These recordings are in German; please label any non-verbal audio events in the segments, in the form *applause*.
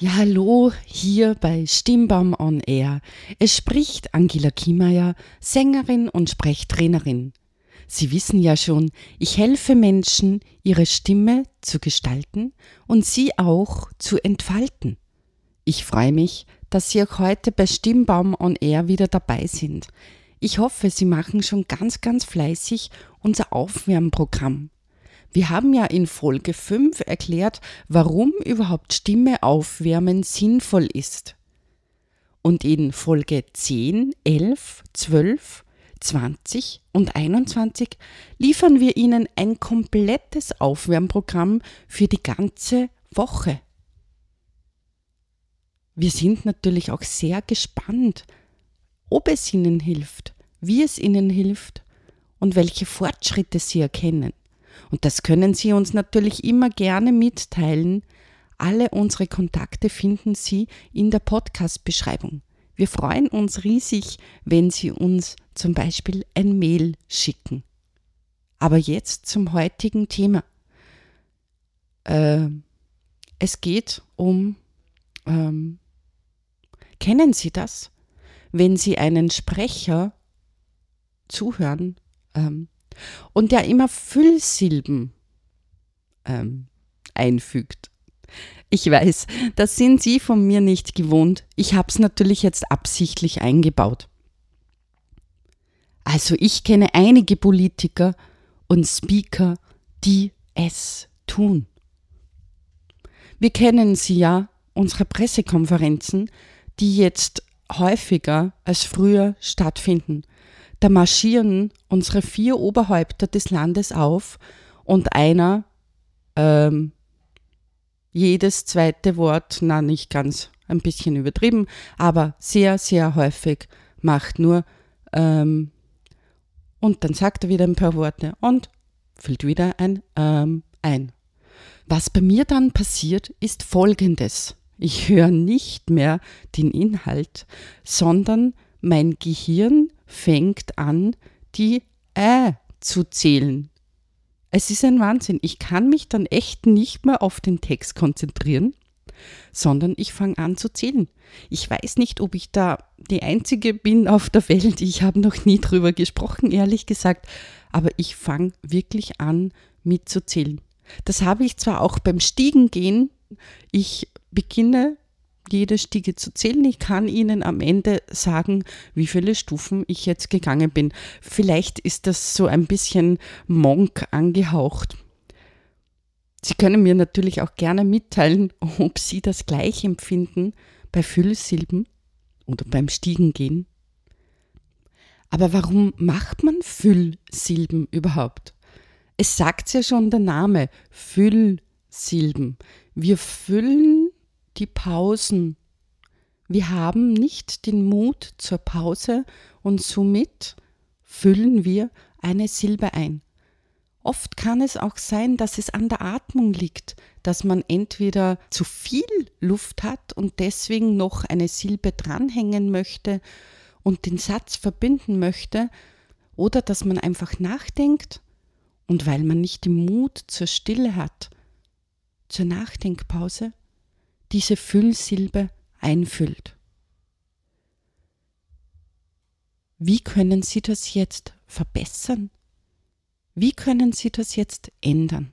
Ja, hallo, hier bei Stimmbaum on Air. Es spricht Angela Kiemeier, Sängerin und Sprechtrainerin. Sie wissen ja schon, ich helfe Menschen, ihre Stimme zu gestalten und sie auch zu entfalten. Ich freue mich, dass Sie auch heute bei Stimmbaum on Air wieder dabei sind. Ich hoffe, Sie machen schon ganz, ganz fleißig unser Aufwärmprogramm. Wir haben ja in Folge 5 erklärt, warum überhaupt Stimme aufwärmen sinnvoll ist. Und in Folge 10, 11, 12, 20 und 21 liefern wir Ihnen ein komplettes Aufwärmprogramm für die ganze Woche. Wir sind natürlich auch sehr gespannt, ob es Ihnen hilft, wie es Ihnen hilft und welche Fortschritte Sie erkennen. Und das können Sie uns natürlich immer gerne mitteilen. Alle unsere Kontakte finden Sie in der Podcast-Beschreibung. Wir freuen uns riesig, wenn Sie uns zum Beispiel ein Mail schicken. Aber jetzt zum heutigen Thema. Äh, es geht um, ähm, kennen Sie das? Wenn Sie einen Sprecher zuhören, ähm, und der immer Füllsilben ähm, einfügt. Ich weiß, das sind Sie von mir nicht gewohnt. Ich habe es natürlich jetzt absichtlich eingebaut. Also ich kenne einige Politiker und Speaker, die es tun. Wir kennen sie ja, unsere Pressekonferenzen, die jetzt häufiger als früher stattfinden. Da marschieren unsere vier Oberhäupter des Landes auf und einer ähm, jedes zweite Wort, na nicht ganz, ein bisschen übertrieben, aber sehr, sehr häufig macht nur ähm, und dann sagt er wieder ein paar Worte und füllt wieder ein ähm, ein. Was bei mir dann passiert, ist folgendes. Ich höre nicht mehr den Inhalt, sondern mein Gehirn fängt an, die Ä zu zählen. Es ist ein Wahnsinn. Ich kann mich dann echt nicht mehr auf den Text konzentrieren, sondern ich fange an zu zählen. Ich weiß nicht, ob ich da die Einzige bin auf der Welt. Ich habe noch nie drüber gesprochen, ehrlich gesagt. Aber ich fange wirklich an mitzuzählen. Das habe ich zwar auch beim Stiegengehen. Ich beginne jede Stiege zu zählen. Ich kann Ihnen am Ende sagen, wie viele Stufen ich jetzt gegangen bin. Vielleicht ist das so ein bisschen Monk angehaucht. Sie können mir natürlich auch gerne mitteilen, *laughs* ob Sie das gleich empfinden bei Füllsilben oder beim Stiegengehen. Aber warum macht man Füllsilben überhaupt? Es sagt ja schon der Name, Füllsilben. Wir füllen die Pausen. Wir haben nicht den Mut zur Pause und somit füllen wir eine Silbe ein. Oft kann es auch sein, dass es an der Atmung liegt, dass man entweder zu viel Luft hat und deswegen noch eine Silbe dranhängen möchte und den Satz verbinden möchte, oder dass man einfach nachdenkt und weil man nicht den Mut zur Stille hat, zur Nachdenkpause, diese Füllsilbe einfüllt. Wie können Sie das jetzt verbessern? Wie können Sie das jetzt ändern?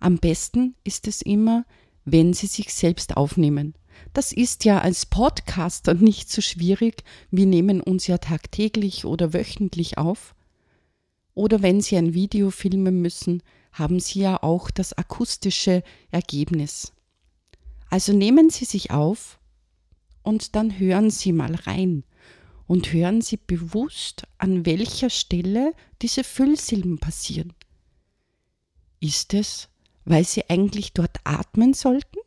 Am besten ist es immer, wenn Sie sich selbst aufnehmen. Das ist ja als Podcaster nicht so schwierig. Wir nehmen uns ja tagtäglich oder wöchentlich auf. Oder wenn Sie ein Video filmen müssen, haben Sie ja auch das akustische Ergebnis. Also nehmen Sie sich auf und dann hören Sie mal rein und hören Sie bewusst, an welcher Stelle diese Füllsilben passieren. Ist es, weil Sie eigentlich dort atmen sollten?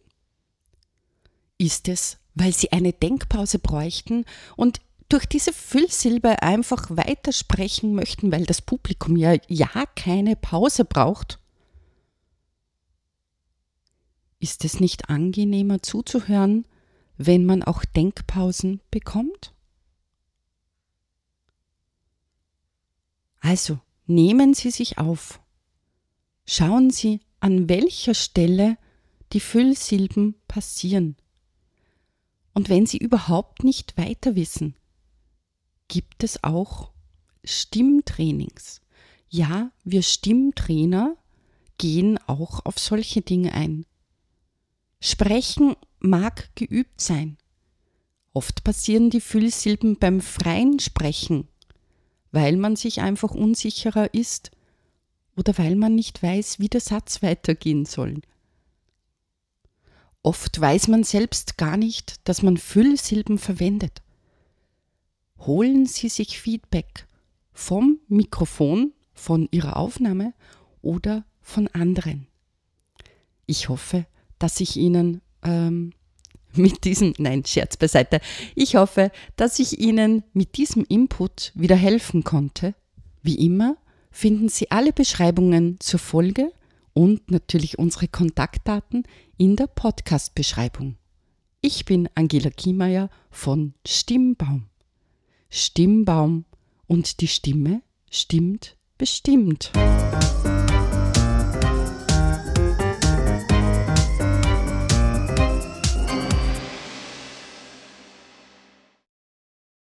Ist es, weil Sie eine Denkpause bräuchten und durch diese Füllsilbe einfach weitersprechen möchten, weil das Publikum ja ja keine Pause braucht? Ist es nicht angenehmer zuzuhören, wenn man auch Denkpausen bekommt? Also nehmen Sie sich auf. Schauen Sie, an welcher Stelle die Füllsilben passieren. Und wenn Sie überhaupt nicht weiter wissen, gibt es auch Stimmtrainings. Ja, wir Stimmtrainer gehen auch auf solche Dinge ein. Sprechen mag geübt sein. Oft passieren die Füllsilben beim freien Sprechen, weil man sich einfach unsicherer ist oder weil man nicht weiß, wie der Satz weitergehen soll. Oft weiß man selbst gar nicht, dass man Füllsilben verwendet. Holen Sie sich Feedback vom Mikrofon, von Ihrer Aufnahme oder von anderen. Ich hoffe, dass ich Ihnen ähm, mit diesem, nein, Scherz beiseite, ich hoffe, dass ich Ihnen mit diesem Input wieder helfen konnte. Wie immer finden Sie alle Beschreibungen zur Folge und natürlich unsere Kontaktdaten in der Podcast-Beschreibung. Ich bin Angela Kiemeier von Stimmbaum. Stimmbaum und die Stimme stimmt bestimmt.